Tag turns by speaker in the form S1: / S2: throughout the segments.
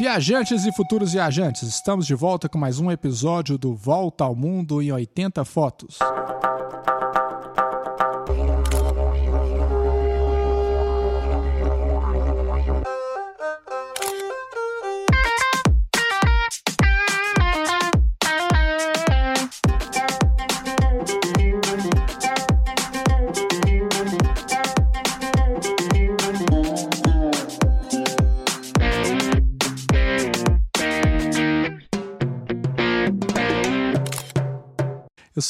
S1: Viajantes e futuros viajantes, estamos de volta com mais um episódio do Volta ao Mundo em 80 Fotos.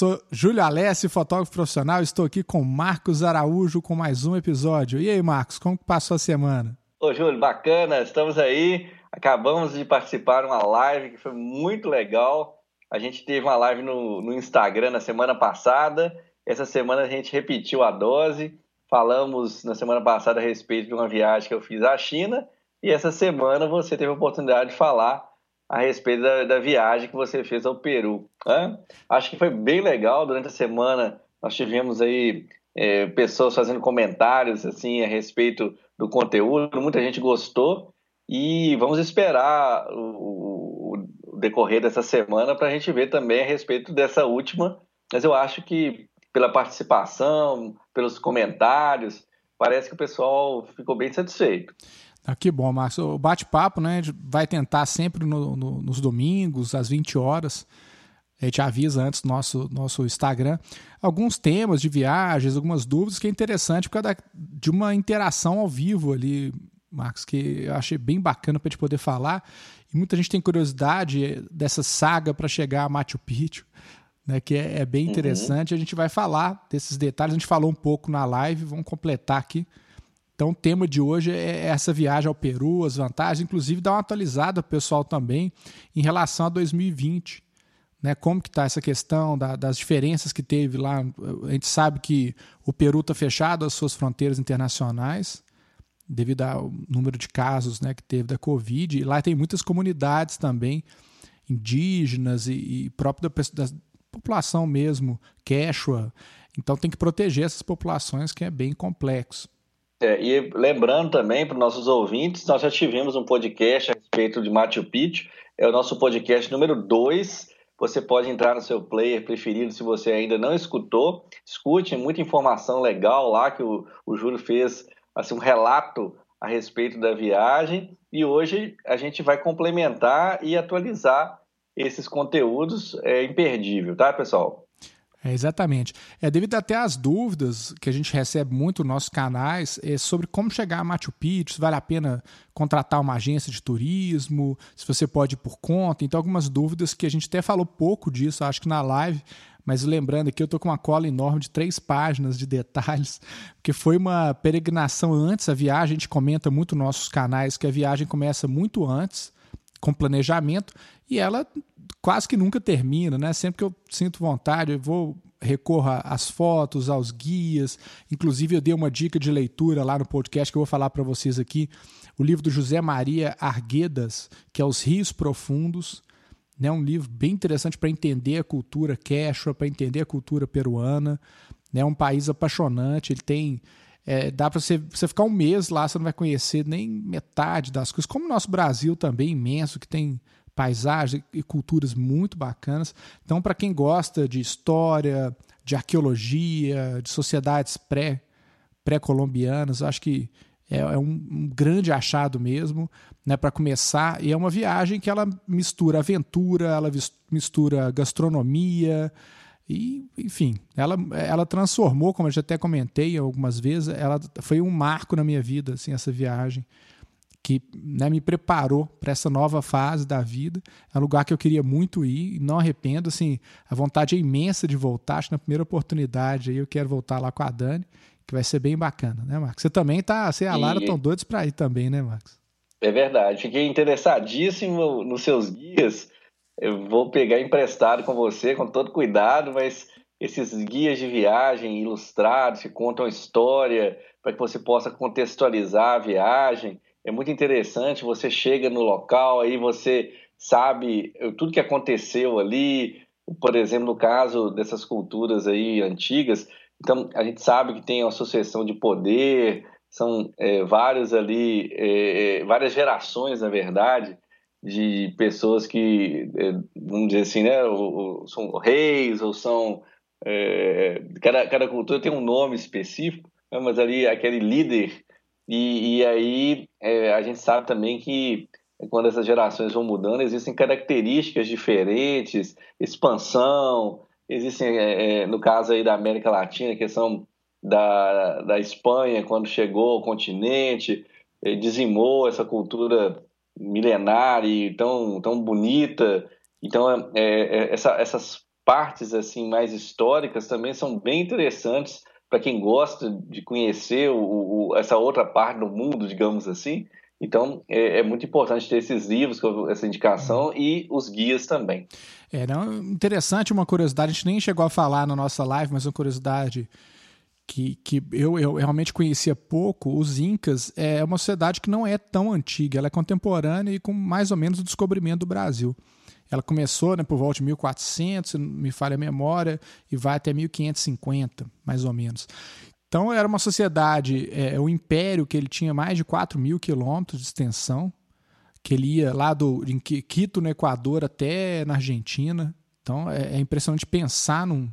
S1: Sou Júlio Alessi, fotógrafo profissional. Estou aqui com Marcos Araújo com mais um episódio. E aí, Marcos, como passou a semana?
S2: Ô, Júlio, bacana. Estamos aí. Acabamos de participar de uma live que foi muito legal. A gente teve uma live no, no Instagram na semana passada. Essa semana a gente repetiu a dose. Falamos na semana passada a respeito de uma viagem que eu fiz à China. E essa semana você teve a oportunidade de falar a respeito da, da viagem que você fez ao Peru. Né? Acho que foi bem legal. Durante a semana nós tivemos aí é, pessoas fazendo comentários assim a respeito do conteúdo. Muita gente gostou e vamos esperar o, o decorrer dessa semana para a gente ver também a respeito dessa última. Mas eu acho que pela participação, pelos comentários, parece que o pessoal ficou bem satisfeito.
S1: Ah, que bom, Marcos. O bate-papo, né? A gente vai tentar sempre no, no, nos domingos, às 20 horas. A gente avisa antes no nosso, nosso Instagram alguns temas de viagens, algumas dúvidas, que é interessante por causa da, de uma interação ao vivo ali, Marcos, que eu achei bem bacana para a gente poder falar. E muita gente tem curiosidade dessa saga para chegar a Machu Picchu, né, que é, é bem uhum. interessante. Uhum. A gente vai falar desses detalhes. A gente falou um pouco na live, vamos completar aqui então, o tema de hoje é essa viagem ao Peru, as vantagens, inclusive dar uma atualizada pessoal também em relação a 2020. Né, como que está essa questão da, das diferenças que teve lá? A gente sabe que o Peru está fechado às suas fronteiras internacionais devido ao número de casos né, que teve da Covid. E lá tem muitas comunidades também indígenas e, e próprio da, da população mesmo, quechua. Então tem que proteger essas populações que é bem complexo.
S2: É, e lembrando também para os nossos ouvintes, nós já tivemos um podcast a respeito de Machu Picchu, é o nosso podcast número 2. Você pode entrar no seu player preferido se você ainda não escutou. Escute, muita informação legal lá que o, o Júlio fez assim, um relato a respeito da viagem. E hoje a gente vai complementar e atualizar esses conteúdos. É imperdível, tá, pessoal?
S1: É, exatamente. É devido até às dúvidas que a gente recebe muito nos nossos canais é sobre como chegar a Machu Picchu, se vale a pena contratar uma agência de turismo, se você pode ir por conta. Então, algumas dúvidas que a gente até falou pouco disso, acho que na live, mas lembrando aqui, eu estou com uma cola enorme de três páginas de detalhes, porque foi uma peregrinação antes, a viagem, a gente comenta muito nos nossos canais que a viagem começa muito antes, com planejamento, e ela quase que nunca termina, né? Sempre que eu sinto vontade, eu vou recorro às fotos, aos guias. Inclusive, eu dei uma dica de leitura lá no podcast que eu vou falar para vocês aqui. O livro do José Maria Arguedas, que é Os Rios Profundos. Né? Um livro bem interessante para entender a cultura quechua, para entender a cultura peruana. Né? um país apaixonante. Ele tem. É, dá para você, você ficar um mês lá, você não vai conhecer nem metade das coisas. Como o nosso Brasil também, imenso, que tem paisagens e culturas muito bacanas. Então, para quem gosta de história, de arqueologia, de sociedades pré, pré-colombianas, acho que é, é um, um, grande achado mesmo, né, para começar. E é uma viagem que ela mistura aventura, ela mistura gastronomia, e, enfim, ela, ela transformou, como eu já até comentei algumas vezes, ela foi um marco na minha vida, assim, essa viagem que né, me preparou para essa nova fase da vida. É um lugar que eu queria muito ir, não arrependo. Assim, a vontade é imensa de voltar. Acho que na primeira oportunidade aí eu quero voltar lá com a Dani, que vai ser bem bacana, né, Marcos? Você também tá, você e a Lara estão doidos para ir também, né, Marcos?
S2: É verdade. Fiquei interessadíssimo nos seus guias. Eu vou pegar emprestado com você, com todo cuidado, mas esses guias de viagem ilustrados que contam história para que você possa contextualizar a viagem é muito interessante. Você chega no local, aí você sabe tudo que aconteceu ali, por exemplo, no caso dessas culturas aí antigas. Então, a gente sabe que tem uma sucessão de poder, são é, vários ali, é várias gerações, na verdade, de pessoas que, é, vamos dizer assim, né, são reis ou são. É, cada, cada cultura tem um nome específico, né, mas ali aquele líder. E, e aí é, a gente sabe também que quando essas gerações vão mudando, existem características diferentes, expansão, existem, é, é, no caso aí da América Latina, a questão da, da Espanha, quando chegou ao continente, é, dizimou essa cultura milenar e tão, tão bonita. Então, é, é, essa, essas partes assim mais históricas também são bem interessantes para quem gosta de conhecer o, o, essa outra parte do mundo, digamos assim. Então, é, é, muito importante ter esses livros, essa indicação e os guias também.
S1: É, não, interessante, uma curiosidade, a gente nem chegou a falar na nossa live, mas uma curiosidade que, que eu, eu realmente conhecia pouco, os Incas é uma sociedade que não é tão antiga, ela é contemporânea e com mais ou menos o descobrimento do Brasil. Ela começou né, por volta de 1400, me falha a memória, e vai até 1550, mais ou menos. Então era uma sociedade, é, o império que ele tinha mais de 4 mil quilômetros de extensão, que ele ia lá do, em Quito, no Equador, até na Argentina. Então é, é impressionante pensar num,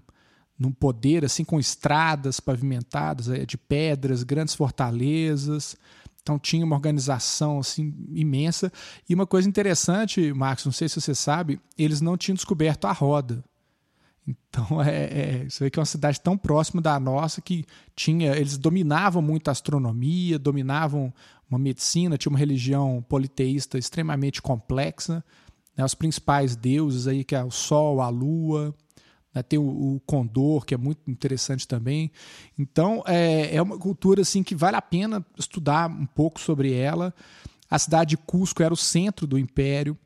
S1: num poder assim com estradas pavimentadas é, de pedras, grandes fortalezas. Então tinha uma organização assim imensa. E uma coisa interessante, Marcos, não sei se você sabe, eles não tinham descoberto a roda. Então é, é, você vê que é uma cidade tão próxima da nossa que tinha, eles dominavam muito a astronomia, dominavam uma medicina, tinha uma religião politeísta extremamente complexa. Né, os principais deuses aí que é o Sol, a Lua, né? Tem o, o, Condor, que é muito interessante também. Então, é, é uma cultura assim que vale a pena estudar um pouco sobre ela. A cidade de Cusco era o centro do império.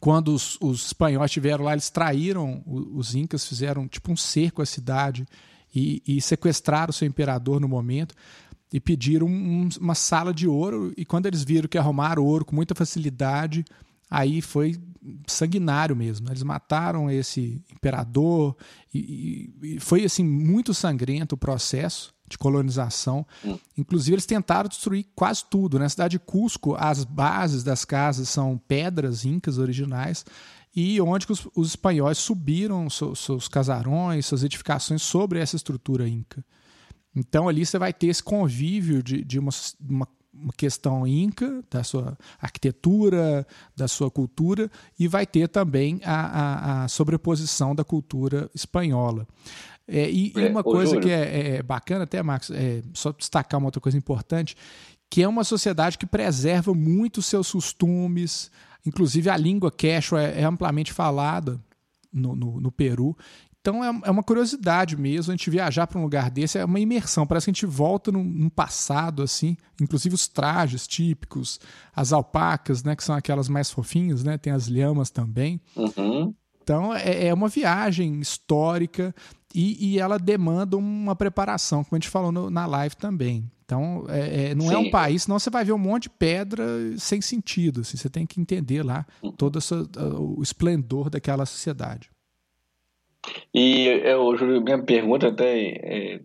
S1: Quando os, os espanhóis estiveram lá, eles traíram os, incas, fizeram tipo um cerco à cidade e, e sequestraram o seu imperador no momento e pediram um, uma sala de ouro. E quando eles viram que arrumaram ouro com muita facilidade, aí foi sanguinário mesmo. Eles mataram esse imperador e, e, foi assim muito sangrento o processo de colonização. Hum. Inclusive eles tentaram destruir quase tudo. Na cidade de Cusco, as bases das casas são pedras incas originais e onde os, os espanhóis subiram seus, seus casarões, suas edificações sobre essa estrutura inca. Então ali você vai ter esse convívio de, de uma, uma uma questão inca, da sua arquitetura, da sua cultura, e vai ter também a, a, a sobreposição da cultura espanhola. É, e, é, uma coisa Júlio. que é, é, bacana, até, Marcos, é, só destacar uma outra coisa importante, que é uma sociedade que preserva muito seus costumes, inclusive a língua quechua é, é amplamente falada no, no, no Peru. Então é, é uma curiosidade mesmo a gente viajar para um lugar desse, é uma imersão. Parece que a gente volta num, num, passado, assim, inclusive os trajes típicos, as alpacas, né, que são aquelas mais fofinhas, né? Tem as lhamas também.
S2: Uhum.
S1: Então é, é, uma viagem histórica e, e, ela demanda uma preparação, como a gente falou no, na live também. Então, é, é, não Sim. é um país, senão você vai ver um monte de pedra sem sentido. Assim, você tem que entender lá uhum. todo essa, o esplendor daquela sociedade.
S2: E eu, Júlio, minha pergunta até é,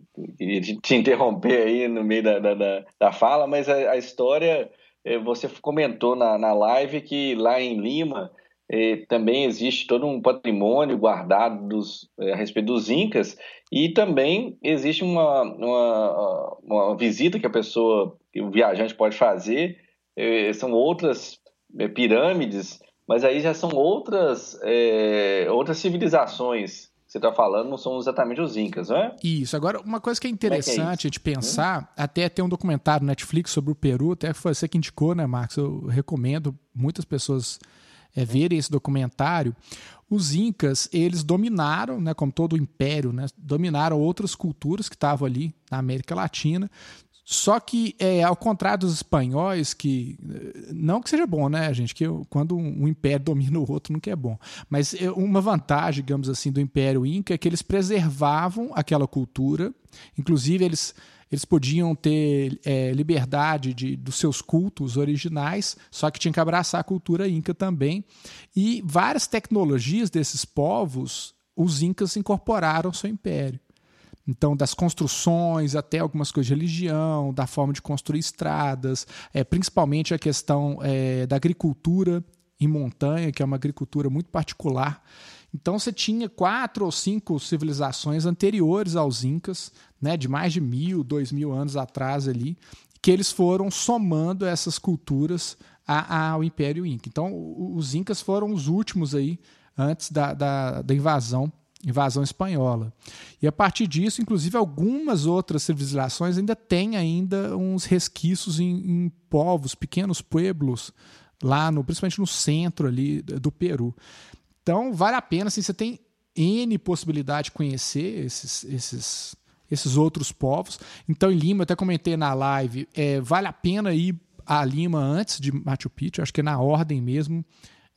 S2: te interromper aí no meio da, da, da fala, mas a, a história, é, você comentou na, na live que lá em Lima é, também existe todo um patrimônio guardado dos, é, a respeito dos Incas e também existe uma, uma, uma visita que a pessoa, que o viajante pode fazer, é, são outras é, pirâmides mas aí já são outras, é, outras civilizações que você está falando não são exatamente os Incas, não é?
S1: Isso. Agora, uma coisa que é interessante é, é de pensar, hum? até tem um documentário no Netflix sobre o Peru, até foi você que indicou, né, Marcos? Eu recomendo muitas pessoas é, verem esse documentário. Os Incas, eles dominaram, né, como todo o império, né, dominaram outras culturas que estavam ali na América Latina, só que, é, ao contrário dos espanhóis, que. Não que seja bom, né, gente? Que quando um império domina o outro, nunca é bom. Mas é, uma vantagem, digamos assim, do Império Inca é que eles preservavam aquela cultura. Inclusive, eles, eles podiam ter é, liberdade de, dos seus cultos originais, só que tinha que abraçar a cultura Inca também. E várias tecnologias desses povos, os Incas incorporaram ao seu império. Então, das construções até algumas coisas de religião, da forma de construir estradas, é, principalmente a questão é, da agricultura em montanha, que é uma agricultura muito particular. Então você tinha quatro ou cinco civilizações anteriores aos Incas, né, de mais de mil, dois mil anos atrás ali, que eles foram somando essas culturas ao Império Inca. Então os Incas foram os últimos aí antes da, da, da invasão invasão espanhola. E a partir disso, inclusive, algumas outras civilizações ainda têm ainda uns resquícios em, em povos, pequenos pueblos, lá no, principalmente no centro ali do Peru. Então, vale a pena, assim, você tem N possibilidade de conhecer esses, esses, esses outros povos. Então, em Lima, eu até comentei na live, é, vale a pena ir a Lima antes de Machu Picchu, acho que é na ordem mesmo.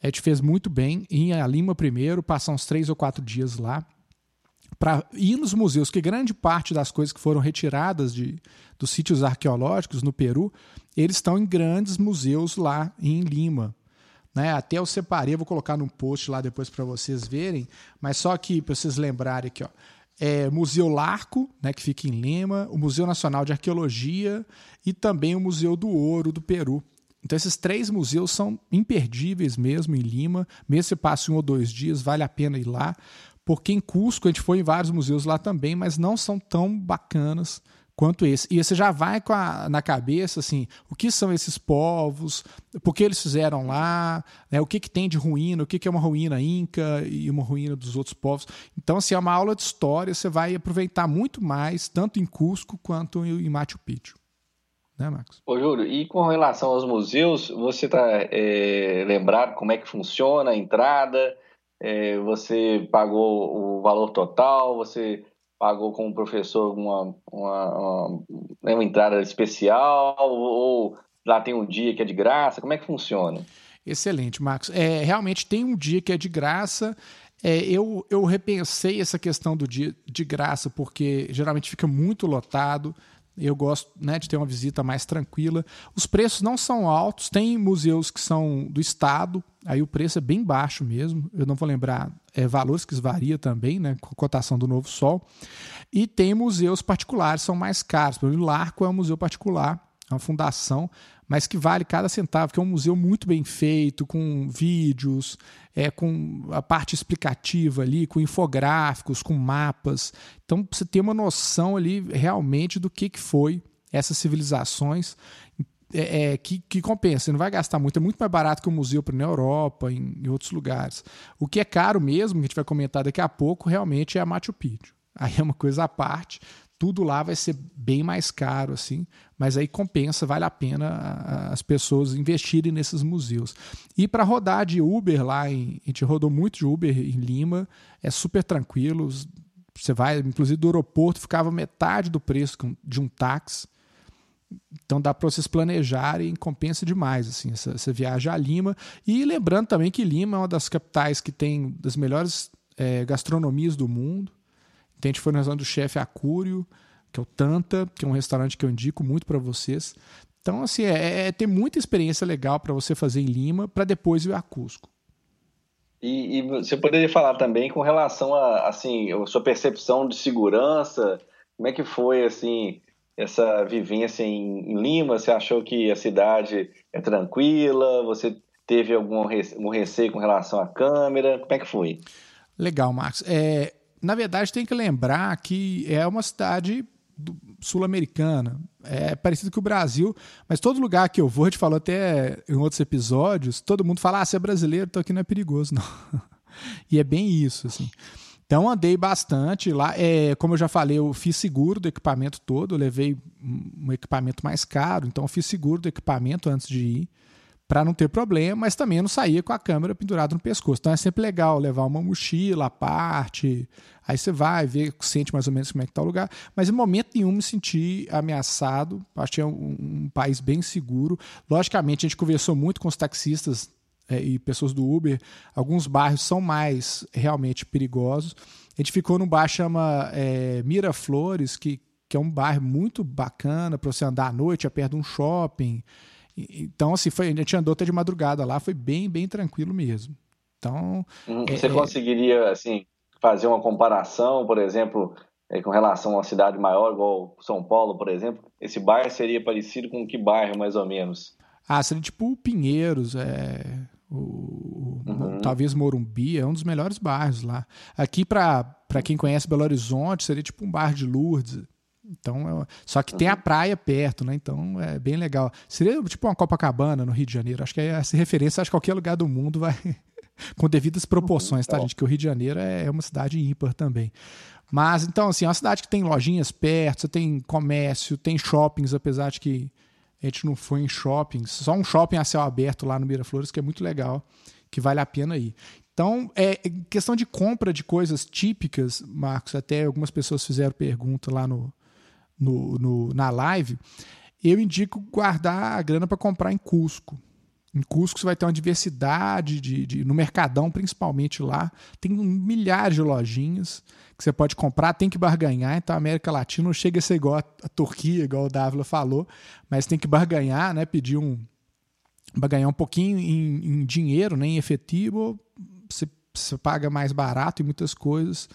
S1: A gente fez muito bem em a Lima primeiro, passar uns três ou quatro dias lá para ir nos museus, que grande parte das coisas que foram retiradas de, dos sítios arqueológicos no Peru, eles estão em grandes museus lá em Lima. Né? Até eu separei, vou colocar num post lá depois para vocês verem, mas só que para vocês lembrarem aqui, ó, é Museu Larco, né, que fica em Lima, o Museu Nacional de Arqueologia e também o Museu do Ouro do Peru, então, esses três museus são imperdíveis mesmo em Lima. Mesmo se passe um ou dois dias, vale a pena ir lá. Porque em Cusco, a gente foi em vários museus lá também, mas não são tão bacanas quanto esse. E você já vai a, na cabeça assim, o que são esses povos, por que eles fizeram lá, né, o que, que tem de ruína, o que, que é uma ruína inca e uma ruína dos outros povos. Então, assim, é uma aula de história, você vai aproveitar muito mais, tanto em Cusco quanto em Machu Picchu né, Marcos?
S2: Ô, Júlio, e com relação aos museus, você está é, lembrado como é que funciona a entrada? É, você pagou o valor total? Você pagou com o professor uma, uma, uma, uma entrada especial? Ou lá tem um dia que é de graça? Como é que funciona?
S1: Excelente, Marcos. É, realmente tem um dia que é de graça. É, eu, eu repensei essa questão do dia de graça, porque geralmente fica muito lotado. Eu gosto né, de ter uma visita mais tranquila. Os preços não são altos, tem museus que são do estado, aí o preço é bem baixo mesmo. Eu não vou lembrar é, valores que varia também, né, com a cotação do Novo Sol. E tem museus particulares, são mais caros. Por exemplo, o Larco é um museu particular, é uma fundação, mas que vale cada centavo, que é um museu muito bem feito, com vídeos, é, com a parte explicativa ali, com infográficos, com mapas. Então você tem uma noção ali realmente do que, que foi essas civilizações. É, é, que, que, compensa, você não vai gastar muito, é muito mais barato que um museu na Europa, em, em, outros lugares. O que é caro mesmo, que a gente vai comentar daqui a pouco, realmente é a Machu Picchu. Aí é uma coisa à parte, tudo lá vai ser bem mais caro, assim, mas aí compensa, vale a pena as pessoas investirem nesses museus. E para rodar de Uber lá, em, a gente rodou muito de Uber em Lima, é super tranquilo. Você vai, inclusive do aeroporto, ficava metade do preço de um táxi. Então dá para vocês planejarem, compensa demais assim essa, essa, viagem a Lima. E lembrando também que Lima é uma das capitais que tem das melhores é, gastronomias do mundo. Então, a gente foi no restaurante do chefe Acúrio, que é o Tanta, que é um restaurante que eu indico muito para vocês. Então, assim, é, é, é ter muita experiência legal para você fazer em Lima, para depois ir a Cusco.
S2: E, e, você poderia falar também com relação a, assim, a sua percepção de segurança, como é que foi, assim, essa vivência em, em Lima? Você achou que a cidade é tranquila? Você teve algum receio com relação à câmera? Como é que foi?
S1: Legal, Marcos. É, na verdade, tem que lembrar que é uma cidade sul-americana. É parecido com o Brasil, mas todo lugar que eu vou, a gente falou até em outros episódios, todo mundo fala: ah, você é brasileiro, então aqui não é perigoso, não. e é bem isso, assim. Então andei bastante lá. É, como eu já falei, eu fiz seguro do equipamento todo, eu levei um equipamento mais caro, então fiz seguro do equipamento antes de ir para não ter problema, mas também não saía com a câmera pendurada no pescoço. Então é sempre legal levar uma mochila à parte, aí você vai ver, sente mais ou menos como é que está o lugar, mas em momento nenhum me senti ameaçado, que é um, um país bem seguro. Logicamente, a gente conversou muito com os taxistas é, e pessoas do Uber, alguns bairros são mais realmente perigosos. A gente ficou num bairro chama é, Miraflores, que, que é um bairro muito bacana para você andar à noite, é perto de um shopping. Então, assim, foi, a gente andou até de madrugada lá, foi bem, bem tranquilo mesmo. Então.
S2: Hum, você é, é, conseguiria, assim, fazer uma comparação, por exemplo, é, com relação a uma cidade maior, igual São Paulo, por exemplo? Esse bairro seria parecido com que bairro, mais ou menos?
S1: Ah, seria tipo Pinheiros, é, O, uhum. Talvez Morumbi é um dos melhores bairros lá. Aqui, para quem conhece Belo Horizonte, seria tipo um bairro de Lourdes. Então, é, só que uhum. tem a praia perto, né? Então é bem legal. Seria tipo uma Copacabana no Rio de Janeiro. Acho que essa referência, acho que qualquer lugar do mundo vai com devidas proporções, tá, uhum. gente? Que o Rio de Janeiro é, é uma cidade ímpar também. Mas, então, assim, é uma cidade que tem lojinhas perto, você tem comércio, tem shoppings, apesar de que a gente não foi em shoppings, só um shopping a céu aberto lá no Miraflores, que é muito legal, que vale a pena ir. Então, é questão de compra de coisas típicas, Marcos, até algumas pessoas fizeram pergunta lá no, no, no na live, eu indico guardar a grana para comprar em Cusco. Em Cusco você vai ter uma diversidade de, de, no Mercadão, principalmente lá. Tem milhares de lojinhas que você pode comprar, tem que barganhar. Então a América Latina não chega a ser igual a, Turquia, igual o Dávila falou, mas tem que barganhar, né? Pedir um. barganhar um pouquinho em, em dinheiro, né? em efetivo, você, você paga mais barato em muitas coisas.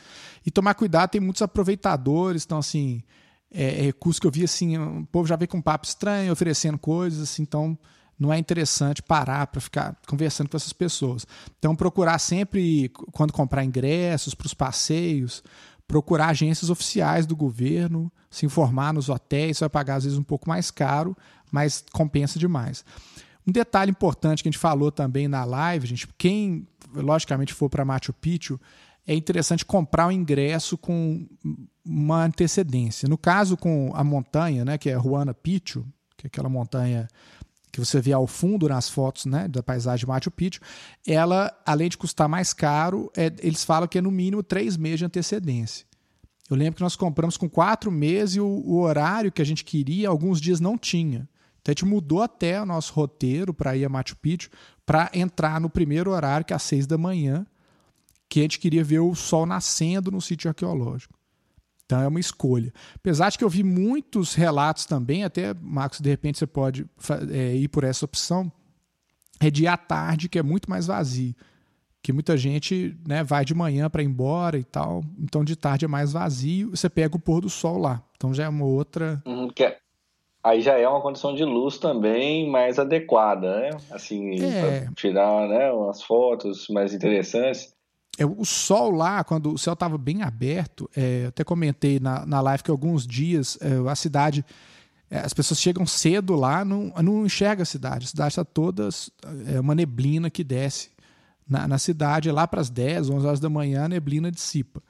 S1: E tomar cuidado, tem muitos aproveitadores, então assim. É, é Cusco que eu vi assim, o povo já veio com um papo estranho, oferecendo coisas, assim, então não é interessante parar para ficar conversando com essas pessoas. Então, procurar sempre, quando comprar ingressos para os passeios, procurar agências oficiais do governo, se informar nos hotéis, vai pagar às vezes um pouco mais caro, mas compensa demais. Um detalhe importante que a gente falou também na live, gente, quem logicamente for para Machu Picchu, é interessante comprar o ingresso com uma antecedência. No caso com a montanha, né, que é Huayna Picchu, que é aquela montanha que você vê ao fundo nas fotos né, da paisagem Machu Picchu, ela, além de custar mais caro, é, eles falam que é no mínimo três meses de antecedência. Eu lembro que nós compramos com quatro meses e o, o horário que a gente queria, alguns dias não tinha. Então a gente mudou até o nosso roteiro para ir a Machu Picchu para entrar no primeiro horário, que é às seis da manhã, que a gente queria ver o sol nascendo no sítio arqueológico. Então é uma escolha. Apesar de que eu vi muitos relatos também, até, Marcos, de repente você pode é, ir por essa opção, é dia à tarde, que é muito mais vazio. Que muita gente né, vai de manhã para ir embora e tal. Então de tarde é mais vazio, você pega o pôr do sol lá. Então já é uma outra.
S2: Uhum, é... Aí já é uma condição de luz também mais adequada, né? Assim, é... para tirar né, umas fotos mais interessantes.
S1: É, o sol lá, quando o céu estava bem aberto, é, eu até comentei na, na live que alguns dias é, a cidade, é, as pessoas chegam cedo lá, não, não enxerga a cidade. A cidade está toda é uma neblina que desce na, na cidade, lá para as 10, 11 horas da manhã, a neblina dissipa.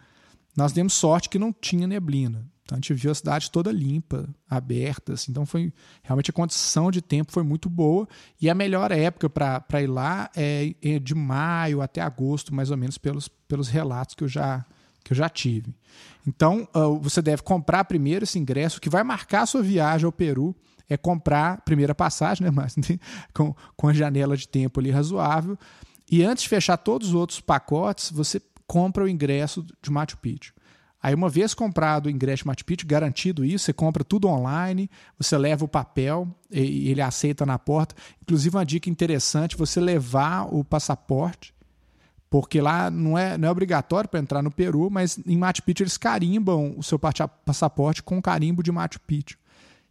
S1: Nós demos sorte que não tinha neblina. Então a gente viu a cidade toda limpa, aberta, assim. então foi realmente a condição de tempo foi muito boa e a melhor época para ir lá é, é, de maio até agosto, mais ou menos pelos, pelos relatos que eu já que eu já tive. Então uh, você deve comprar primeiro esse ingresso que vai marcar a sua viagem ao Peru é comprar primeira passagem, né, mas com, com a janela de tempo ali razoável e antes de fechar todos os outros pacotes você compra o ingresso de Machu Picchu. Aí, uma vez comprado o ingresso Machu Picchu, garantido isso, você compra tudo online, você leva o papel e ele aceita na porta. Inclusive, uma dica interessante: você levar o passaporte, porque lá não é, não é obrigatório para entrar no Peru, mas em Machu Picchu eles carimbam o seu passaporte com carimbo de Machu Picchu.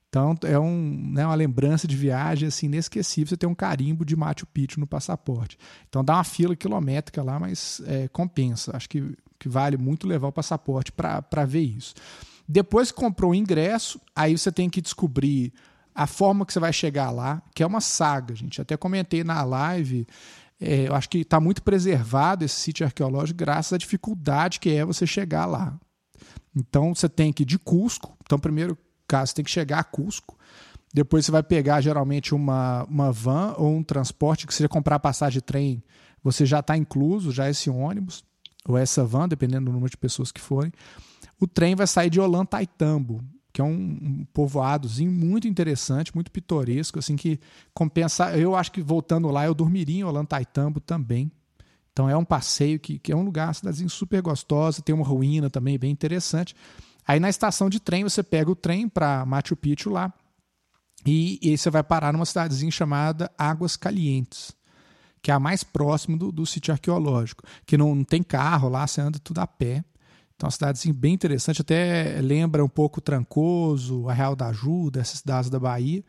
S1: Então é um, né, uma lembrança de viagem assim, inesquecível você ter um carimbo de Machu Picchu no passaporte. Então dá uma fila quilométrica lá, mas é, compensa. Acho que que vale muito levar o passaporte para ver isso. Depois que comprou o ingresso, aí você tem que descobrir a forma que você vai chegar lá, que é uma saga, gente. Até comentei na live, é, eu acho que está muito preservado esse sítio arqueológico graças à dificuldade que é você chegar lá. Então você tem que ir de Cusco. Então, primeiro caso, você tem que chegar a Cusco. Depois você vai pegar geralmente uma, uma van ou um transporte que você comprar passagem de trem, você já está incluso, já esse ônibus ou essa van, dependendo do número de pessoas que forem, o trem vai sair de Olantaytambo, que é um, um povoadozinho muito interessante, muito pitoresco, assim que compensa. Eu acho que voltando lá eu dormiria em Olantaytambo também. Então é um passeio que, que é um lugar, uma cidadezinha super gostosa, tem uma ruína também bem interessante. Aí na estação de trem você pega o trem para Machu Picchu lá e, e você vai parar numa cidadezinha chamada Águas Calientes que é a mais próxima do, do sítio arqueológico, que não, não, tem carro lá, você anda tudo a pé. Então, é uma cidade assim, bem interessante, até lembra um pouco Trancoso, a Real da Ajuda, essas cidades da Bahia.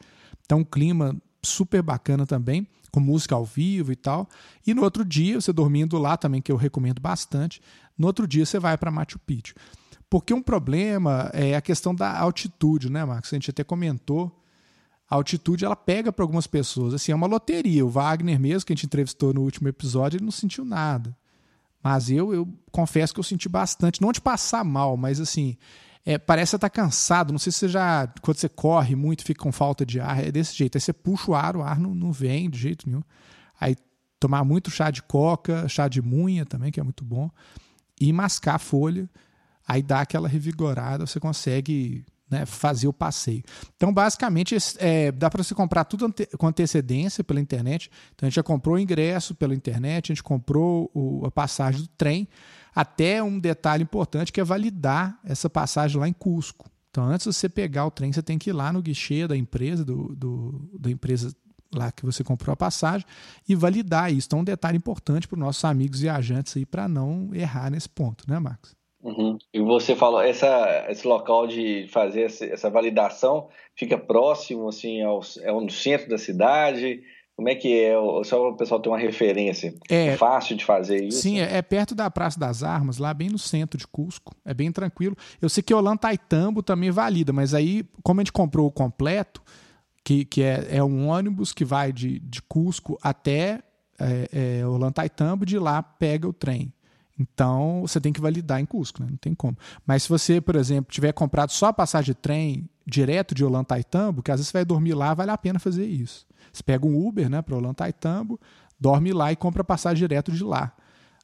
S1: Então, um clima super bacana também, com música ao vivo e tal. E no outro dia, você dormindo lá também, que eu recomendo bastante, no outro dia você vai para Machu Picchu. Porque um problema é a questão da altitude, né, Marcos? A gente até comentou. A altitude ela pega para algumas pessoas. Assim, é uma loteria. O Wagner mesmo, que a gente entrevistou no último episódio, ele não sentiu nada. Mas eu, eu confesso que eu senti bastante. Não de passar mal, mas assim, é, parece estar tá cansado. Não sei se você já. Quando você corre muito, fica com falta de ar. É desse jeito. Aí você puxa o ar, o ar não, não vem de jeito nenhum. Aí tomar muito chá de coca, chá de munha também, que é muito bom. E mascar a folha. Aí dá aquela revigorada, você consegue né, fazer o passeio. Então, basicamente, é, dá para você comprar tudo ante com antecedência pela internet. Então, a gente já comprou o ingresso pela internet, a gente comprou o, a passagem do trem. Até um detalhe importante que é validar essa passagem lá em Cusco. Então, antes de você pegar o trem, você tem que ir lá no guichê da empresa, do, do da empresa lá que você comprou a passagem, e validar isso. Então, um detalhe importante para os nossos amigos viajantes aí, para não errar nesse ponto, né, Marcos?
S2: Uhum. E você falou, essa, esse local de fazer essa validação fica próximo, assim, ao, é no centro da cidade? Como é que é? Só o pessoal ter uma referência. É, é fácil de fazer isso?
S1: Sim, é, é, perto da Praça das Armas, lá bem no centro de Cusco. É bem tranquilo. Eu sei que Olantaytambo também valida, mas aí, como a gente comprou o completo, que, que é, é um ônibus que vai de, de Cusco até é, é, de lá pega o trem. Então, você tem que validar em Cusco, né? não tem como. Mas se você, por exemplo, tiver comprado só a passagem de trem direto de Olantaytambo, que às vezes você vai dormir lá, vale a pena fazer isso. Você pega um Uber né, para Olantaytambo, dorme lá e compra passagem direto de lá.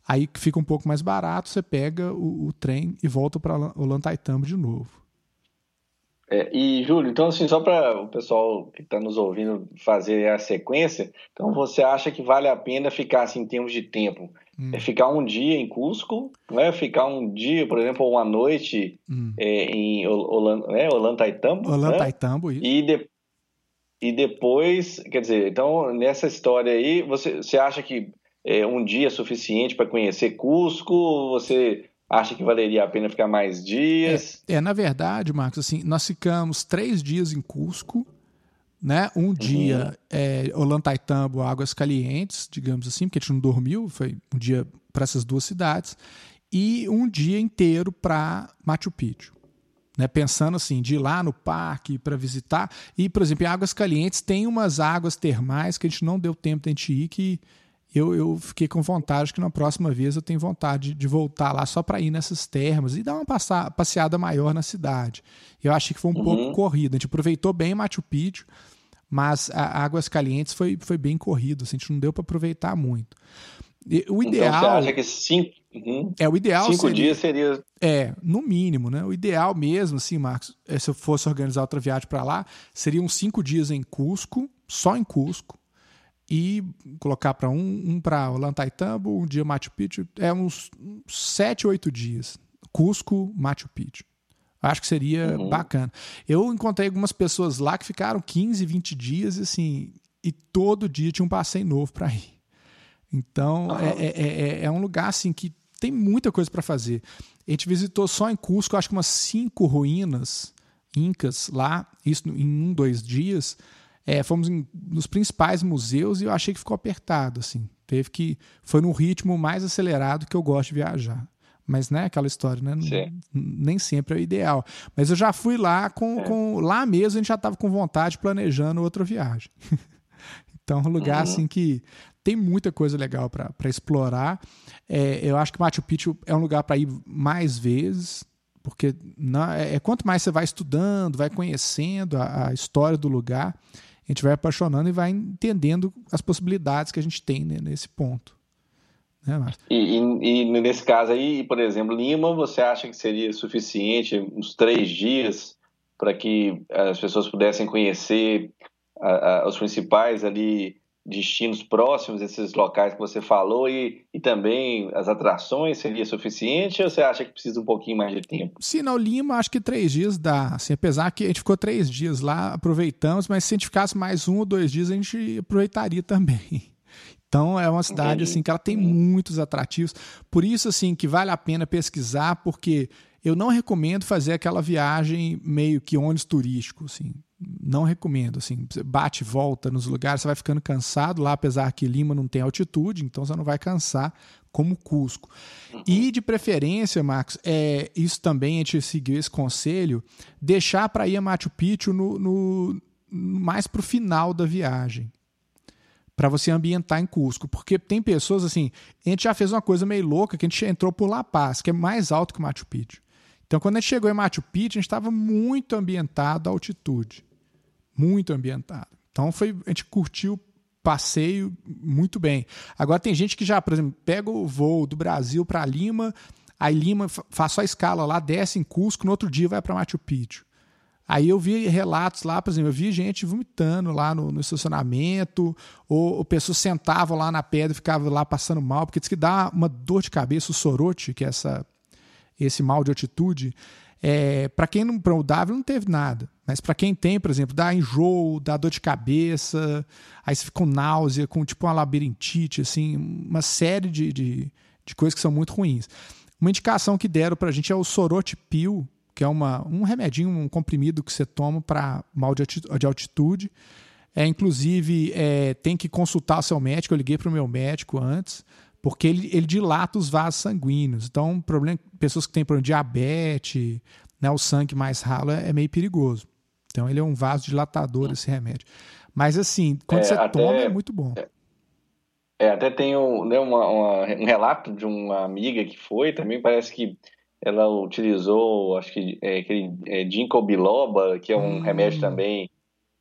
S1: Aí fica um pouco mais barato, você pega o, o trem e volta para Olantaytambo de novo.
S2: É, e, Júlio, então, assim, só para o pessoal que está nos ouvindo fazer a sequência, então você acha que vale a pena ficar, assim, em termos de tempo? Hum. É ficar um dia em Cusco, não é ficar um dia, por exemplo, uma noite hum. é, em Olan, é, Olantaytambo?
S1: Olantaytambo, né? isso.
S2: E, de, e depois, quer dizer, então nessa história aí, você, você acha que é, um dia é suficiente para conhecer Cusco? Você acha que valeria a pena ficar mais dias?
S1: É, é, na verdade, Marcos, assim, nós ficamos três dias em Cusco, né? Um uhum. dia é, Olantaytambo, Águas Calientes, digamos assim, porque a gente não dormiu, foi um dia para essas duas cidades, e um dia inteiro para Machu Picchu né, pensando assim, de ir lá no parque para visitar. E, por exemplo, em Águas Calientes tem umas águas termais que a gente não deu tempo de a gente ir, que eu, eu fiquei com vontade, que na próxima vez eu tenho vontade de voltar lá só para ir nessas termas e dar uma passeada maior na cidade. Eu achei que foi um uhum. pouco corrido. A gente aproveitou bem Machu Picchu, mas a Águas Calientes foi, foi bem corrido, assim, a gente não deu para aproveitar muito. O ideal. Então, você
S2: acha que cinco, uhum.
S1: é o ideal
S2: cinco seria, dias seria.
S1: É, no mínimo, né? O ideal mesmo, assim, Marcos, é, se eu fosse organizar outra viagem para lá, seriam cinco dias em Cusco, só em Cusco, e colocar para um, um para Ollantaytambo, um dia Machu Picchu, é uns sete, oito dias. Cusco, Machu Picchu. Acho que seria uhum. bacana. Eu encontrei algumas pessoas lá que ficaram 15, 20 dias, assim, e todo dia tinha um passeio novo para ir. Então, uhum. é, é, é, um lugar assim que tem muita coisa para fazer. A gente visitou só em Cusco, acho que umas cinco ruínas incas lá, isso em um, dois dias. É, fomos em, nos principais museus e eu achei que ficou apertado, assim. Teve que. Foi no ritmo mais acelerado que eu gosto de viajar. Mas, né, aquela história, né? Nem sempre é o ideal. Mas eu já fui lá com. É. com lá mesmo a gente já estava com vontade planejando outra viagem. então, um lugar uhum. assim que tem muita coisa legal para explorar. É, eu acho que Machu Picchu é um lugar para ir mais vezes, porque é, é, quanto mais você vai estudando, vai conhecendo a, a, história do lugar, a gente vai apaixonando e vai entendendo as possibilidades que a gente tem né, nesse ponto.
S2: Né, e, e, e, nesse caso aí, por exemplo, Lima, você acha que seria suficiente uns três dias para que as pessoas pudessem conhecer a, a, os principais ali destinos próximos, esses locais que você falou, e, e também as atrações, seria suficiente ou você acha que precisa um pouquinho mais de tempo?
S1: Sim, não, Lima acho que três dias dá. Assim, apesar que a gente ficou três dias lá, aproveitamos, mas se a gente ficasse mais um ou dois dias, a gente aproveitaria também. Então é uma cidade assim que ela tem muitos atrativos. Por isso assim que vale a pena pesquisar, porque eu não recomendo fazer aquela viagem meio que ônibus turístico, assim. Não recomendo, assim, bate volta nos lugares, você vai ficando cansado lá, apesar que Lima não tem altitude, então você não vai cansar como Cusco. E de preferência, Marcos, é, isso também a gente seguiu esse conselho, deixar para ir a Machu Picchu no, no mais para o final da viagem para você ambientar em Cusco, porque tem pessoas assim, a gente já fez uma coisa meio louca que a gente entrou por La Paz, que é mais alto que Machu Picchu. Então, quando a gente chegou em Machu Picchu, a gente estava muito ambientado à altitude, muito ambientado. Então, foi, a gente curtiu o passeio muito bem. Agora tem gente que já, por exemplo, pega o voo do Brasil para Lima, aí Lima faz só a escala lá, desce em Cusco, no outro dia vai para Machu Picchu. Aí eu vi relatos lá, por exemplo, eu vi gente vomitando lá no, no estacionamento, ou, ou, pessoas sentavam lá na pedra e ficavam lá passando mal, porque diz que dá uma dor de cabeça, o sorote, que é essa, esse mal de altitude. É, para quem não, para o Davi não teve nada, mas para quem tem, por exemplo, dá enjoo, dá dor de cabeça, aí você fica com náusea, com tipo uma labirintite, assim, uma série de, de, de coisas que são muito ruins. Uma indicação que deram para a gente é o sorote pil, que é uma, um remedinho, um comprimido que você toma para mal de altitude. É, inclusive, é, tem que consultar o seu médico. Eu liguei para o meu médico antes, porque ele, ele dilata os vasos sanguíneos. Então, problema, pessoas que têm problema de diabetes, né, o sangue mais ralo é, é meio perigoso. Então, ele é um vasodilatador, esse remédio. Mas, assim, quando é, você até, toma, é muito bom.
S2: É, é até tem um, né, uma, uma, um relato de uma amiga que foi, também parece que ela utilizou, acho que é, aquele é, ginkgo biloba, que é um hum. remédio também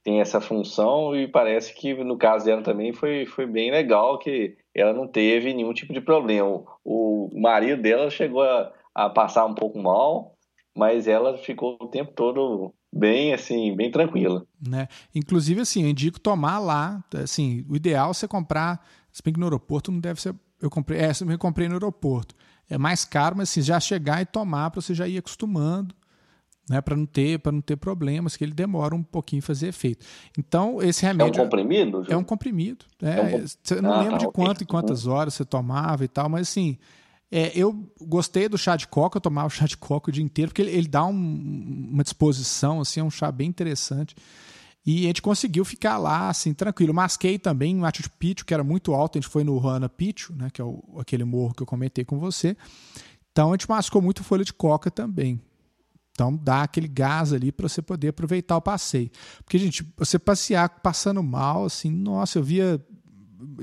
S2: tem essa função e parece que no caso dela também foi, foi bem legal que ela não teve nenhum tipo de problema. O, marido dela chegou a, a, passar um pouco mal, mas ela ficou o tempo todo bem assim, bem tranquila.
S1: Né? Inclusive assim, eu indico tomar lá, assim, o ideal é você comprar, se bem que no aeroporto não deve ser, eu comprei, é, eu comprei no aeroporto é mais caro, mas assim, já chegar e tomar para você já ir acostumando, né, para não ter para não ter problemas, que ele demora um pouquinho fazer efeito. Então esse remédio
S2: é um comprimido.
S1: É um comprimido. É, é um... Você não ah, lembro tá, de quanto okay. e quantas horas você tomava e tal, mas assim é, eu gostei do chá de coca, eu tomava chá de coca o dia inteiro, porque ele, ele dá um, uma disposição, assim, é um chá bem interessante. E a gente conseguiu ficar lá, assim, tranquilo. Masquei também em Machu Picchu, que era muito alto. A gente foi no Ruana Picchu, né, que é o, aquele morro que eu comentei com você. Então a gente mascou muito folha de coca também. Então dá aquele gás ali para você poder aproveitar o passeio. Porque, gente, você passear passando mal, assim, nossa, eu via.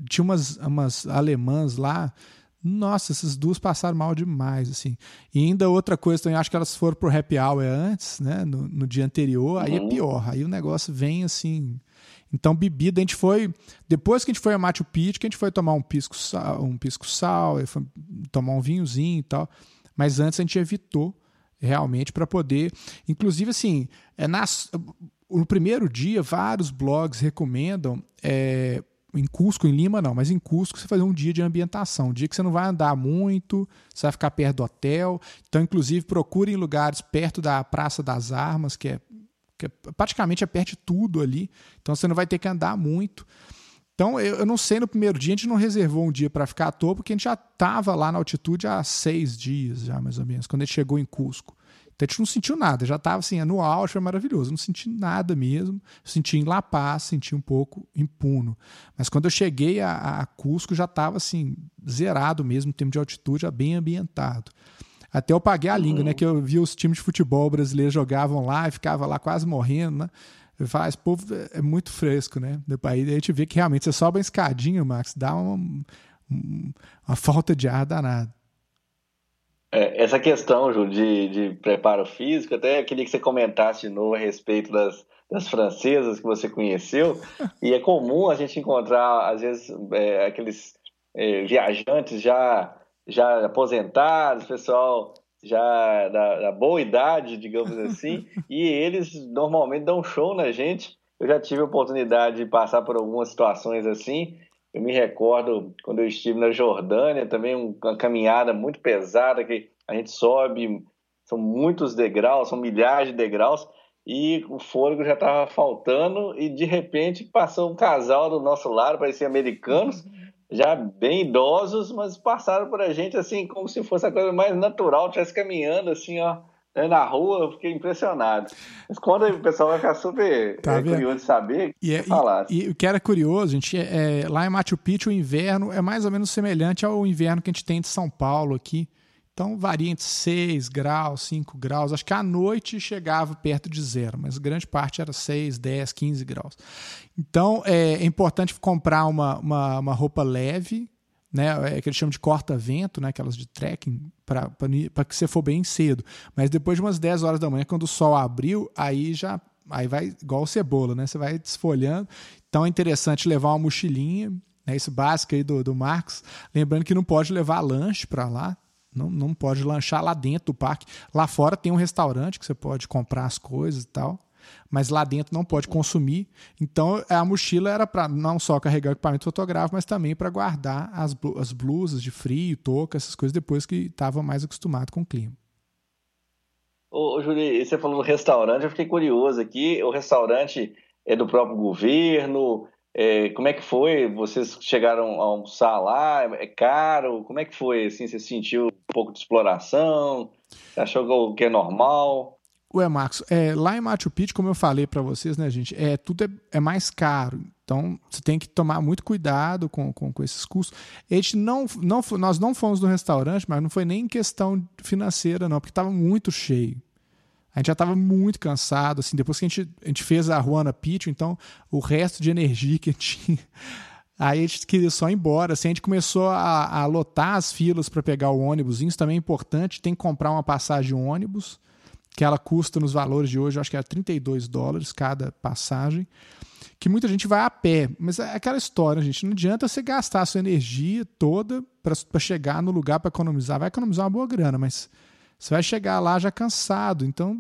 S1: Tinha umas, umas alemãs lá nossa, essas duas passaram mal demais, assim. E ainda outra coisa também, acho que elas foram pro happy hour antes, né? No, no dia anterior, aí é uhum. pior. Aí o negócio vem assim. Então, bebida, a gente foi. Depois que a gente foi a Machu Picchu, que a gente foi tomar um pisco sal, um pisco sal, tomar um vinhozinho e tal. Mas antes a gente evitou realmente para poder. Inclusive, assim, é nas, no primeiro dia, vários blogs recomendam é, em Cusco, em Lima não, mas em Cusco você fazer um dia de ambientação, um dia que você não vai andar muito, você vai ficar perto do hotel. Então, inclusive, procure em lugares perto da Praça das Armas, que é, que é praticamente é perto de tudo ali. Então, você não vai ter que andar muito. Então, eu, eu não sei, no primeiro dia a gente não reservou um dia para ficar à toa, porque a gente já estava lá na altitude há seis dias, já mais ou menos, quando a gente chegou em Cusco. Então a gente não sentiu nada, já estava assim, no auge, foi maravilhoso. Não senti nada mesmo. Senti em La Paz, senti um pouco em Puno. Mas quando eu cheguei a, a Cusco, já estava assim, zerado mesmo, em termos de altitude, já bem ambientado. Até eu paguei a língua, né? Que eu vi os times de futebol brasileiros jogavam lá e ficava lá quase morrendo, né? Falo, ah, povo é muito fresco, né? Aí a gente vê que realmente você sobe uma escadinha, Max, dá uma, uma falta de ar danada.
S2: É, essa questão, Ju, de, de preparo físico, até queria que você comentasse de novo a respeito das, das francesas que você conheceu. E é comum a gente encontrar, às vezes, é, aqueles é, viajantes já, já aposentados, pessoal já da, da, boa idade, digamos assim, e eles normalmente dão show na gente. Eu já tive a oportunidade de passar por algumas situações assim, eu me recordo quando eu estive na Jordânia, também uma caminhada muito pesada que a gente sobe, são muitos degraus, são milhares de degraus, e o fôlego já estava faltando, e de repente passou um casal do nosso lado, parecia americanos, já bem idosos, mas passaram por a gente assim, como se fosse a coisa mais natural, tivesse caminhando assim, ó, né, na rua, eu fiquei impressionado. Mas quando o pessoal vai ficar super tá é, curioso de saber,
S1: e,
S2: é,
S1: e, e, o que era curioso, gente, é, é, lá em Machu Picchu o inverno é mais ou menos semelhante ao inverno que a gente tem de São Paulo aqui. Então varia entre 6 graus, 5 graus. Acho que à noite chegava perto de zero, mas grande parte era 6, 10, 15 graus. Então é, é importante comprar uma, uma, uma, roupa leve, né? É que eles chamam de corta-vento, né? aquelas de trekking, para que você for bem cedo. Mas depois de umas 10 horas da manhã, quando o sol abriu, aí já aí vai igual cebola, né? Você vai desfolhando. Então é interessante levar uma mochilinha, né? Isso básico aí do, do Marcos. Lembrando que não pode levar lanche para lá, não, não pode lanchar lá dentro do parque. Lá fora tem um restaurante que você pode comprar as coisas e tal, mas lá dentro não pode consumir. Então a mochila era para não só carregar equipamento fotográfico, mas também para guardar as, as blusas de frio, touca, essas coisas depois que estava mais acostumado com o clima.
S2: Ô, ô Júlio, você falou do restaurante, eu fiquei curioso aqui. O restaurante é do próprio governo? É, como é que foi? Vocês chegaram a almoçar lá? É caro? Como é que foi? Assim, você sentiu um pouco de exploração? Achou que é normal?
S1: Ué, Marcos, é, lá em Machu Picchu, como eu falei para vocês, né, gente, é, tudo é, é, mais caro. Então, você tem que tomar muito cuidado com, com, com esses custos. A gente não, não, nós não fomos no restaurante, mas não foi nem questão financeira, não, porque estava muito cheio. A gente já estava muito cansado, assim, depois que a gente, a gente fez a Ruana Pitch, então o resto de energia que tinha. Aí a gente queria só ir embora. Assim, a gente começou a, a lotar as filas para pegar o ônibus. Isso também é importante. Tem que comprar uma passagem ônibus, que ela custa nos valores de hoje, acho que é 32 dólares cada passagem. Que muita gente vai a pé. Mas é aquela história, gente. Não adianta você gastar a sua energia toda para chegar no lugar para economizar. Vai economizar uma boa grana, mas você vai chegar lá já cansado. Então,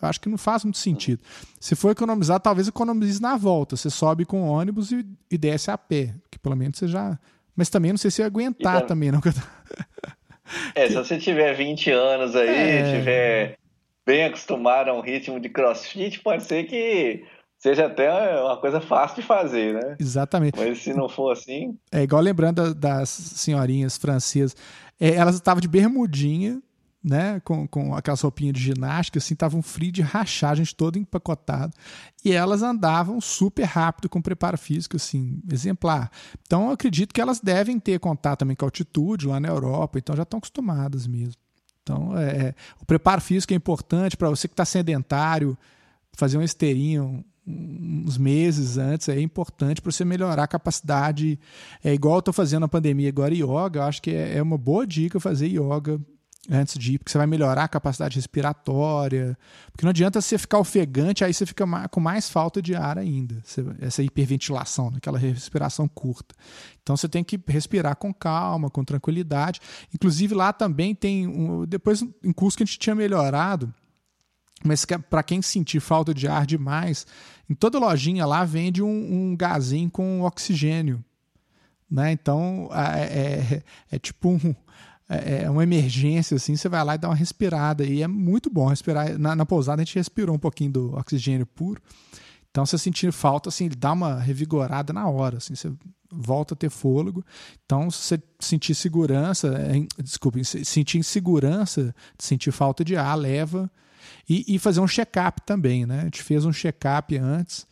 S1: acho que não faz muito sentido. Se for economizar, talvez economize na volta. Você sobe com o ônibus e, e desce a pé. Que pelo menos você já. Mas também não sei se ia aguentar então... também, não.
S2: É, se você tiver 20 anos aí, é... tiver bem acostumado a um ritmo de crossfit, pode ser que seja até uma coisa fácil de fazer, né?
S1: Exatamente.
S2: Mas se não for assim.
S1: É igual lembrando das senhorinhas francesas. É, elas estavam de bermudinha, né, com, com aquelas roupinhas de ginástica, assim, tava um frio de rachar, a gente todo empacotado. E elas andavam super rápido com preparo físico, assim, exemplar. Então, eu acredito que elas devem ter contato também com a altitude lá na Europa, então já estão acostumadas mesmo. Então, é, é o preparo físico é importante para você que está sedentário, fazer um esteirinho uns meses antes é importante para você melhorar a capacidade. É igual eu estou fazendo na pandemia agora, yoga, eu acho que é, é uma boa dica fazer yoga antes de ir, porque você vai melhorar a capacidade respiratória. Porque não adianta você ficar ofegante, aí você fica com mais falta de ar ainda. Essa hiperventilação, aquela respiração curta. Então você tem que respirar com calma, com tranquilidade. Inclusive lá também tem. Um, depois, em curso que a gente tinha melhorado, mas para quem sentir falta de ar demais, em toda lojinha lá vende um, um gazinho com oxigênio. Né? Então é, é, é tipo um é, é uma emergência, assim, você vai lá e dá uma respirada. E é muito bom respirar. Na, na pousada a gente respirou um pouquinho do oxigênio puro. Então, se sentir falta, assim, dá uma revigorada na hora, assim, você volta a ter fôlego. Então, se você sentir segurança, é, desculpe, sentir insegurança, sentir falta de ar, leva. E, e fazer um check-up também, né? A gente fez um check-up antes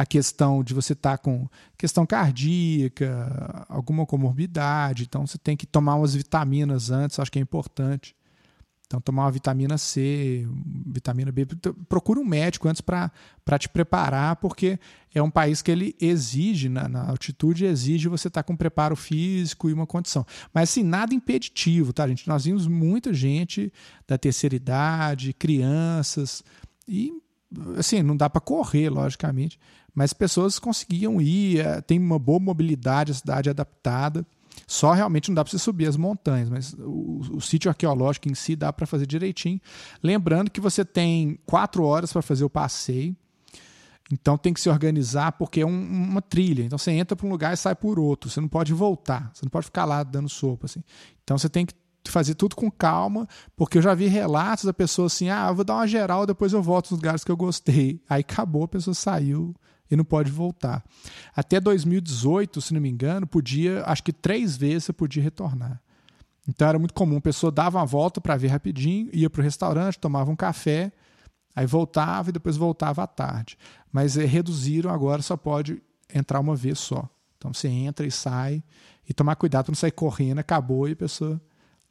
S1: a questão de você estar tá com questão cardíaca, alguma comorbidade, então você tem que tomar umas vitaminas antes, acho que é importante. Então, tomar uma vitamina C, vitamina B. Procure um médico antes para te preparar, porque é um país que ele exige, na, na altitude, exige você estar tá com preparo físico e uma condição. Mas, assim, nada impeditivo, tá, gente? Nós vimos muita gente da terceira idade, crianças, e, assim, não dá para correr, logicamente, mas pessoas conseguiam ir, é, tem uma boa mobilidade, a cidade é adaptada. Só realmente não dá para você subir as montanhas, mas o, o sítio arqueológico em si dá para fazer direitinho. Lembrando que você tem quatro horas para fazer o passeio, então tem que se organizar porque é um, uma trilha. Então você entra para um lugar e sai por outro. Você não pode voltar, você não pode ficar lá dando sopa. Assim. Então você tem que fazer tudo com calma, porque eu já vi relatos da pessoa assim: ah, vou dar uma geral, depois eu volto nos lugares que eu gostei. Aí acabou, a pessoa saiu e não pode voltar. Até 2018, se não me engano, podia, acho que três vezes você podia retornar. Então era muito comum, a pessoa dava uma volta para ver rapidinho, ia para o restaurante, tomava um café, aí voltava e depois voltava à tarde. Mas é, reduziram agora, só pode entrar uma vez só. Então você entra e sai, e tomar cuidado para não sair correndo, acabou e a pessoa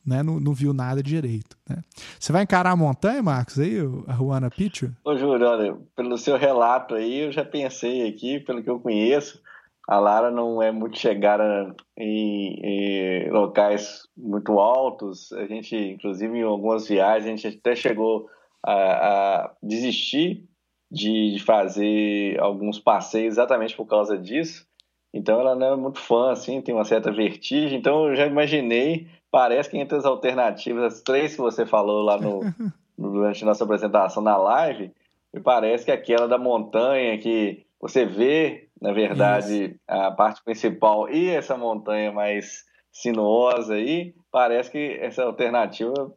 S1: né, não, não viu nada direito. Né? Você vai encarar a montanha, Marcos, aí, a Ruana Picchu?
S2: Ô, Júlio, olha, pelo seu relato aí, eu já pensei aqui, pelo que eu conheço, a Lara não é muito chegada em, em, locais muito altos. A gente, inclusive, em algumas viagens, a gente até chegou a, a desistir de, de, fazer alguns passeios exatamente por causa disso. Então, ela não é muito fã, assim, tem uma certa vertigem. Então, eu já imaginei parece que entre as alternativas, as três que você falou lá no, durante a nossa apresentação na live, me parece que aquela da montanha que você vê, na verdade, Isso. a parte principal e essa montanha mais sinuosa aí, parece que essa alternativa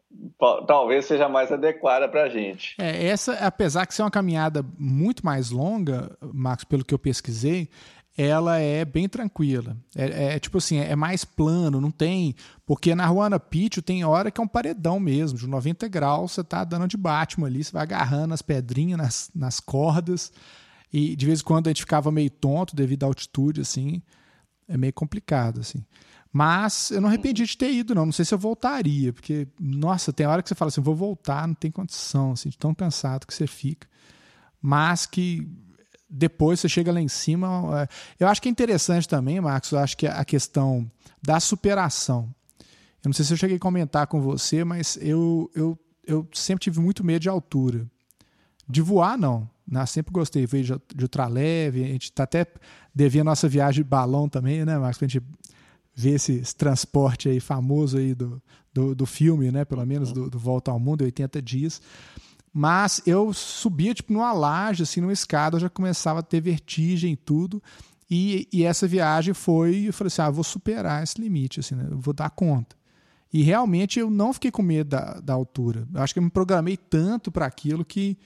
S2: talvez seja mais adequada para a gente.
S1: É, essa, apesar de ser uma caminhada muito mais longa, Marcos, pelo que eu pesquisei, ela é bem tranquila. É, é, tipo assim, é mais plano, não tem. Porque na Ruana Picchu tem hora que é um paredão mesmo, de 90 graus, você tá dando de Batman ali, você vai agarrando as pedrinhas nas, nas cordas. E de vez em quando a gente ficava meio tonto devido à altitude, assim. É meio complicado, assim. Mas eu não arrependi de ter ido, não. Não sei se eu voltaria, porque, nossa, tem hora que você fala assim, vou voltar, não tem condição, assim, de tão cansado que você fica. Mas que depois você chega lá em cima. É, eu acho que é interessante também, Marcos, eu acho que a questão da superação. Eu não sei se eu cheguei a comentar com você, mas eu, eu, eu sempre tive muito medo de altura. De voar, não. Né? Sempre gostei. Veio de, de ultraleve, a gente está até devendo a nossa viagem de balão também, né, Marcos? Pra gente ver esse, esse transporte aí famoso aí do, do, do filme, né? Pelo menos do, do Volta ao Mundo, 80 dias. Mas eu subia tipo numa laje, assim, numa escada, eu já começava a ter vertigem e tudo. E, essa viagem foi, eu falei assim, ah, vou superar esse limite, assim, né? vou dar conta. E realmente eu não fiquei com medo da, da altura. Eu acho que eu me programei tanto para aquilo que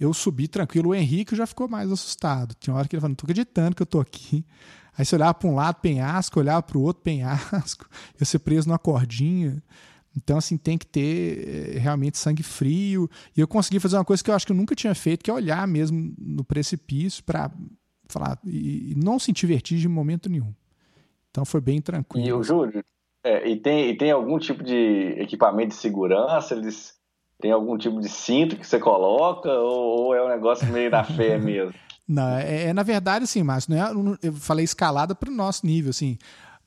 S1: eu subi tranquilo. O Henrique já ficou mais assustado. Tinha uma hora que ele falou, não tô acreditando que eu tô aqui. Aí você olhava para um lado, penhasco, olhava para o outro, penhasco. Eu ser preso numa cordinha. Então, assim, tem que ter eh, realmente sangue frio. E eu consegui fazer uma coisa que eu acho que eu nunca tinha feito, que é olhar mesmo no precipício para falar e não sentir vertigem em momento nenhum. Então foi bem tranquilo.
S2: E o Júlio, é, e, tem, e tem algum tipo de equipamento de segurança? Eles têm algum tipo de cinto que você coloca? Ou, ou é um negócio meio na fé mesmo?
S1: Não, é, é, na verdade assim, Márcio, não é, eu falei escalada para o nosso nível, assim.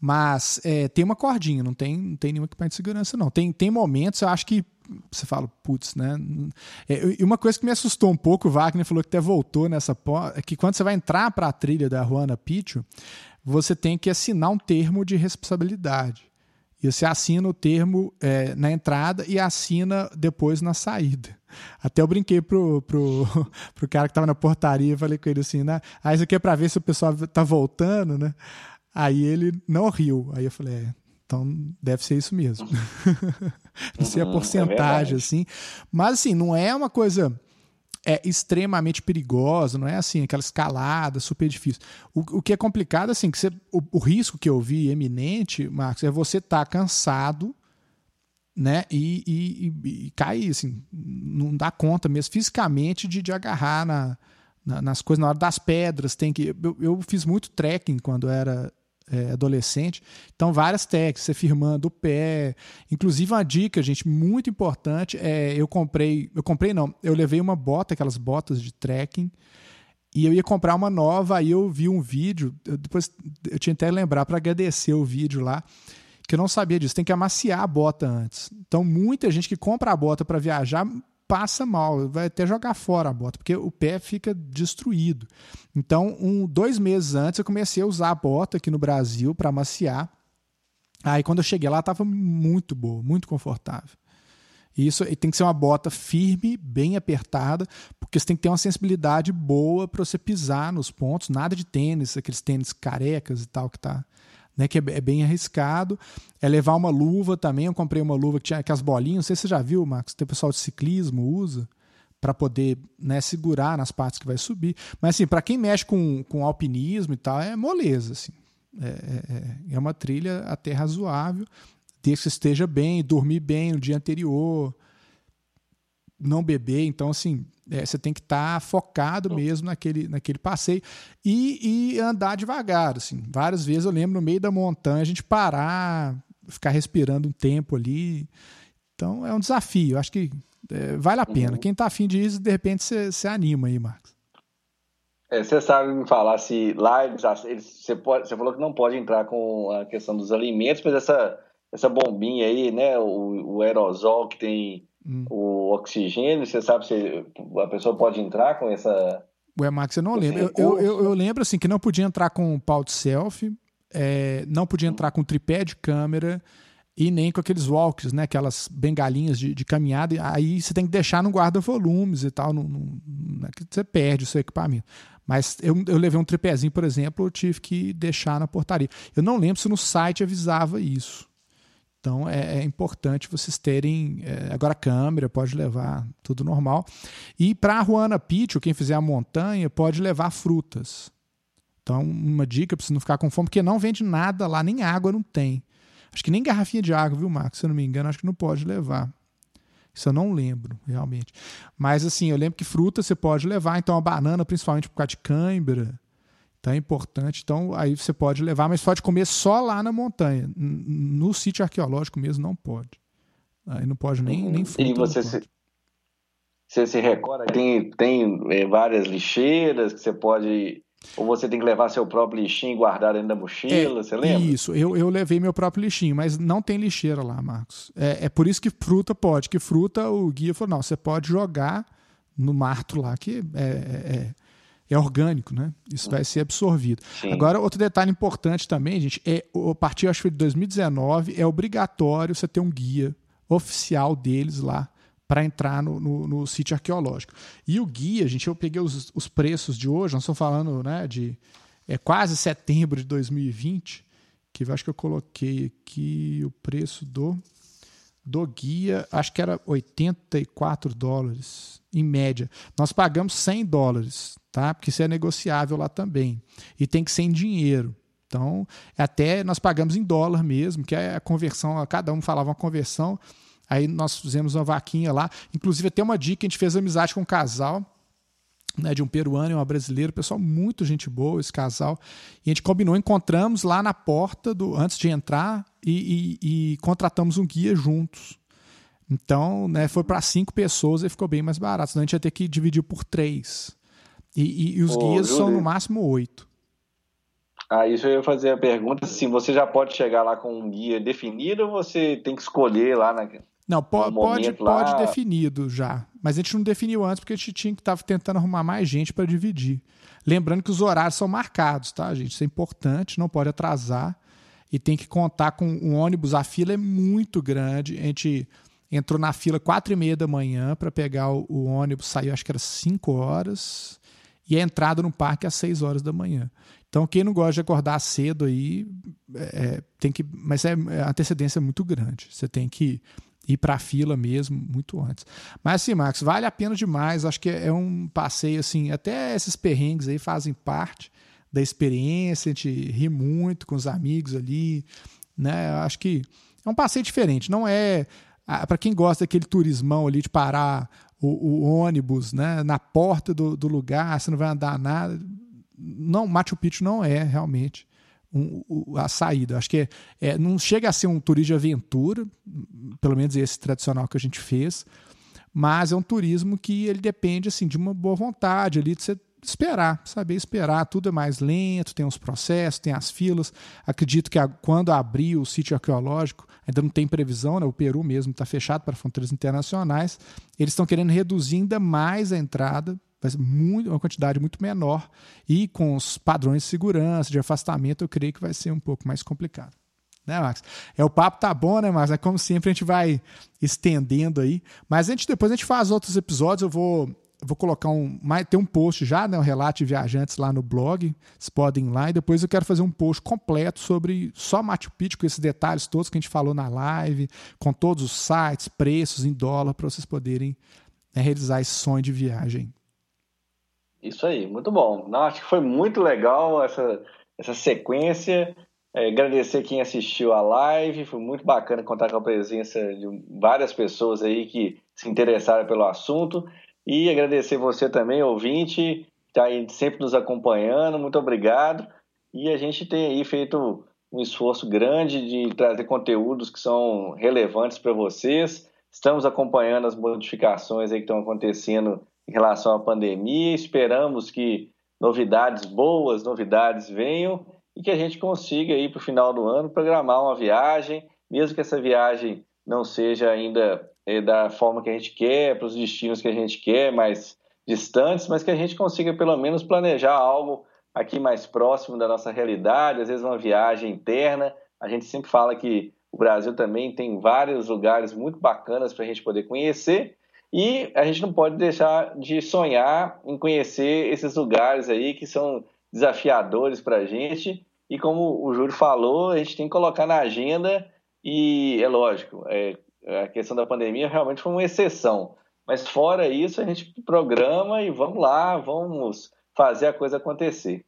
S1: Mas é, tem uma cordinha, não tem, não tem nenhum equipamento de segurança, não. Tem, tem momentos, eu acho que você fala, putz, né? É, e uma coisa que me assustou um pouco, o Wagner falou que até voltou nessa é que quando você vai entrar para a trilha da Juana Pichu, você tem que assinar um termo de responsabilidade. E você assina o termo é, na entrada e assina depois na saída. Até eu brinquei pro, pro, pro cara que estava na portaria, falei com ele assim, né? Ah, isso aqui é para ver se o pessoal tá voltando, né? Aí ele não riu. Aí eu falei, é, então deve ser isso mesmo. não sei a uhum, porcentagem, é assim. Mas assim, não é uma coisa é extremamente perigosa, não é assim, aquela escalada super difícil. O, o que é complicado, assim, que você, o, o, risco que eu vi eminente, Marcos, é você estar tá cansado, né, e, e, e, e, cair, assim, não dá conta mesmo fisicamente de, de agarrar na, na, nas coisas, na hora das pedras, tem que... Eu, eu fiz muito trekking quando era é, adolescente. Então, várias técnicas, você firmando o pé. Inclusive, uma dica, gente, muito importante, é eu comprei, eu comprei não, eu levei uma bota, aquelas botas de trekking, e eu ia comprar uma nova, aí eu vi um vídeo, eu, depois eu tinha até lembrar para agradecer o vídeo lá, que eu não sabia disso, tem que amaciar a bota antes. Então, muita gente que compra a bota para viajar passa mal, vai até jogar fora a bota, porque o pé fica destruído. Então, um, dois meses antes, eu comecei a usar a bota aqui no Brasil para maciar. Aí, quando eu cheguei lá, estava muito boa, muito confortável. Isso e tem que ser uma bota firme, bem apertada, porque você tem que ter uma sensibilidade boa para você pisar nos pontos. Nada de tênis, aqueles tênis carecas e tal que tá né, que é, é, bem arriscado. É levar uma luva também. Eu comprei uma luva que tinha aquelas bolinhas. Não sei se você já viu, Marcos. Tem pessoal de ciclismo usa para poder né, segurar nas partes que vai subir. Mas assim, para quem mexe com, com alpinismo e tal, é moleza. Assim. É, é, é, é uma trilha até razoável, desde que esteja bem, dormir bem no dia anterior, não beber. Então, assim, é, você tem que estar tá focado mesmo naquele, naquele passeio e, e, andar devagar. Assim. Várias vezes eu lembro no meio da montanha a gente parar, ficar respirando um tempo ali. Então é um desafio. Acho que é, vale a pena. Uhum. Quem está afim ir, de repente você anima aí, Marcos.
S2: É, você sabe me falar se lá eles, eles, você, pode, você falou que não pode entrar com a questão dos alimentos, mas essa, essa bombinha aí, né, o, o aerosol que tem hum. o oxigênio, você sabe se a pessoa pode entrar com essa.
S1: Ué, Max, eu não lembro. Eu, eu, eu, lembro assim que não podia entrar com pau de selfie, é, não podia entrar com tripé de câmera e nem com aqueles walks, né? Aquelas bengalinhas de, de caminhada. Aí você tem que deixar no guarda-volumes e tal. Não, não, não é que você perde o seu equipamento. Mas eu, eu levei um tripézinho, por exemplo, eu tive que deixar na portaria. Eu não lembro se no site avisava isso. Então é, é importante vocês terem. É, agora câmera pode levar tudo normal. E para a Ruana Pitch, quem fizer a montanha, pode levar frutas. Então, uma dica para você não ficar com fome, porque não vende nada lá, nem água não tem. Acho que nem garrafinha de água, viu, Marcos? Se eu não me engano, acho que não pode levar. Isso eu não lembro, realmente. Mas, assim, eu lembro que fruta você pode levar, então a banana, principalmente por causa de cãibra, então é importante. Então, aí você pode levar, mas pode comer só lá na montanha. No sítio arqueológico mesmo não pode. Aí não pode nem, nem fruta.
S2: E você se, você se recorda, tem, tem é, várias lixeiras que você pode ou você tem que levar seu próprio lixinho e guardar dentro da mochila, é, você lembra?
S1: Isso, eu, eu levei meu próprio lixinho, mas não tem lixeira lá, Marcos. É, é por isso que fruta pode, que fruta o guia falou, não, você pode jogar no marto lá, que é, é, é, orgânico, né? Isso vai ser absorvido. Sim. Agora, outro detalhe importante também, gente, é a partir acho que de 2019 é obrigatório você ter um guia oficial deles lá para entrar no, no, no, sítio arqueológico. E o guia, gente, eu peguei os, os preços de hoje, nós estamos falando né, de é, quase setembro de 2020, que eu acho que eu coloquei aqui o preço do, do guia, acho que era 84 dólares, em média. Nós pagamos 100 dólares, tá? porque isso é negociável lá também. E tem que ser em dinheiro. Então, até nós pagamos em dólar mesmo, que é a conversão, cada um falava uma conversão, Aí nós fizemos uma vaquinha lá. Inclusive, até uma dica: a gente fez amizade com um casal. Né, de um peruano e uma brasileira, pessoal muito gente boa, esse casal. E a gente combinou, encontramos lá na porta do antes de entrar e, e, e contratamos um guia juntos. Então, né, foi para cinco pessoas e ficou bem mais barato. Senão a gente ia ter que dividir por três. E, e os guias são no máximo oito.
S2: Ah, isso eu ia fazer a pergunta se você já pode chegar lá com um guia definido ou você tem que escolher lá na,
S1: não, po pode, pode definido já. Mas a gente não definiu antes porque a gente tinha que estar tentando arrumar mais gente para dividir. Lembrando que os horários são marcados, tá, gente? Isso é importante, não pode atrasar. E tem que contar com um ônibus. A fila é muito grande. A gente entrou na fila quatro e meia da manhã para pegar o, o, ônibus, saiu acho que era cinco horas. E a entrada no parque às seis horas da manhã. Então, quem não gosta de acordar cedo aí, é, é tem que. Mas é, a antecedência é muito grande. Você tem que ir para a fila mesmo muito antes. Mas assim, Max, vale a pena demais. Acho que é um passeio assim, até esses perrengues aí fazem parte da experiência, a gente ri muito com os amigos ali, né? Acho que é um passeio diferente, não é para quem gosta daquele turismão ali de parar o, o ônibus, né, na porta do, do lugar, você não vai andar nada. Não, Machu Picchu não é realmente um, a saída. Acho que é, é, não chega a ser um turismo de aventura, pelo menos esse tradicional que a gente fez, mas é um turismo que ele depende assim de uma boa vontade ali de você esperar, saber esperar. Tudo é mais lento, tem os processos, tem as filas. Acredito que a, quando abrir o sítio arqueológico, ainda não tem previsão, né? o Peru mesmo está fechado para fronteiras internacionais. Eles estão querendo reduzir ainda mais a entrada vai ser muito, uma quantidade muito menor e com os padrões de segurança, de afastamento, eu creio que vai ser um pouco mais complicado. Né, Max? É, o papo tá bom, né, Max? É como sempre a gente vai estendendo aí. Mas a gente, depois a gente faz outros episódios, eu vou, vou colocar um. Tem um post já, né? Um relato viajantes lá no blog. Vocês podem ir lá. E depois eu quero fazer um post completo sobre só Machu Picchu, com esses detalhes todos que a gente falou na live, com todos os sites, preços em dólar, para vocês poderem né, realizar esse sonho de viagem.
S2: Isso aí, muito bom. Não, acho que foi muito legal essa, essa sequência. É, agradecer quem assistiu a live, foi muito bacana contar com a presença de várias pessoas aí que se interessaram pelo assunto. E agradecer você também, ouvinte, está aí sempre nos acompanhando, muito obrigado. E a gente tem aí feito um esforço grande de trazer conteúdos que são relevantes para vocês. Estamos acompanhando as modificações aí que estão acontecendo em relação à pandemia. Esperamos que novidades boas, novidades venham e que a gente consiga aí para o final do ano programar uma viagem, mesmo que essa viagem não seja ainda da forma que a gente quer, para os destinos que a gente quer, mais distantes, mas que a gente consiga pelo menos planejar algo aqui mais próximo da nossa realidade, às vezes uma viagem interna. A gente sempre fala que o Brasil também tem vários lugares muito bacanas para a gente poder conhecer e a gente não pode deixar de sonhar em conhecer esses lugares aí que são desafiadores para a gente. E como o Júlio falou, a gente tem que colocar na agenda e é lógico, é, a questão da pandemia realmente foi uma exceção. Mas fora isso, a gente programa e vamos lá, vamos fazer a coisa acontecer.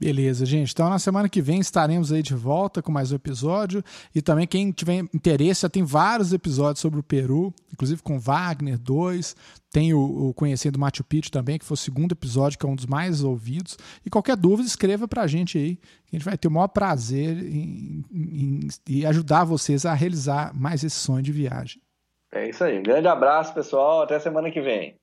S1: Beleza, gente. Então, na semana que vem estaremos aí de volta com mais um episódio. E também, quem tiver interesse, já tem vários episódios sobre o Peru, inclusive com Wagner 2. Tem o, o Conhecendo Machu Picchu também, que foi o segundo episódio, que é um dos mais ouvidos. E qualquer dúvida, escreva para a gente aí. A gente vai ter o maior prazer em, em, em ajudar vocês a realizar mais esse sonho de viagem.
S2: É isso aí. Um grande abraço, pessoal. Até semana que vem.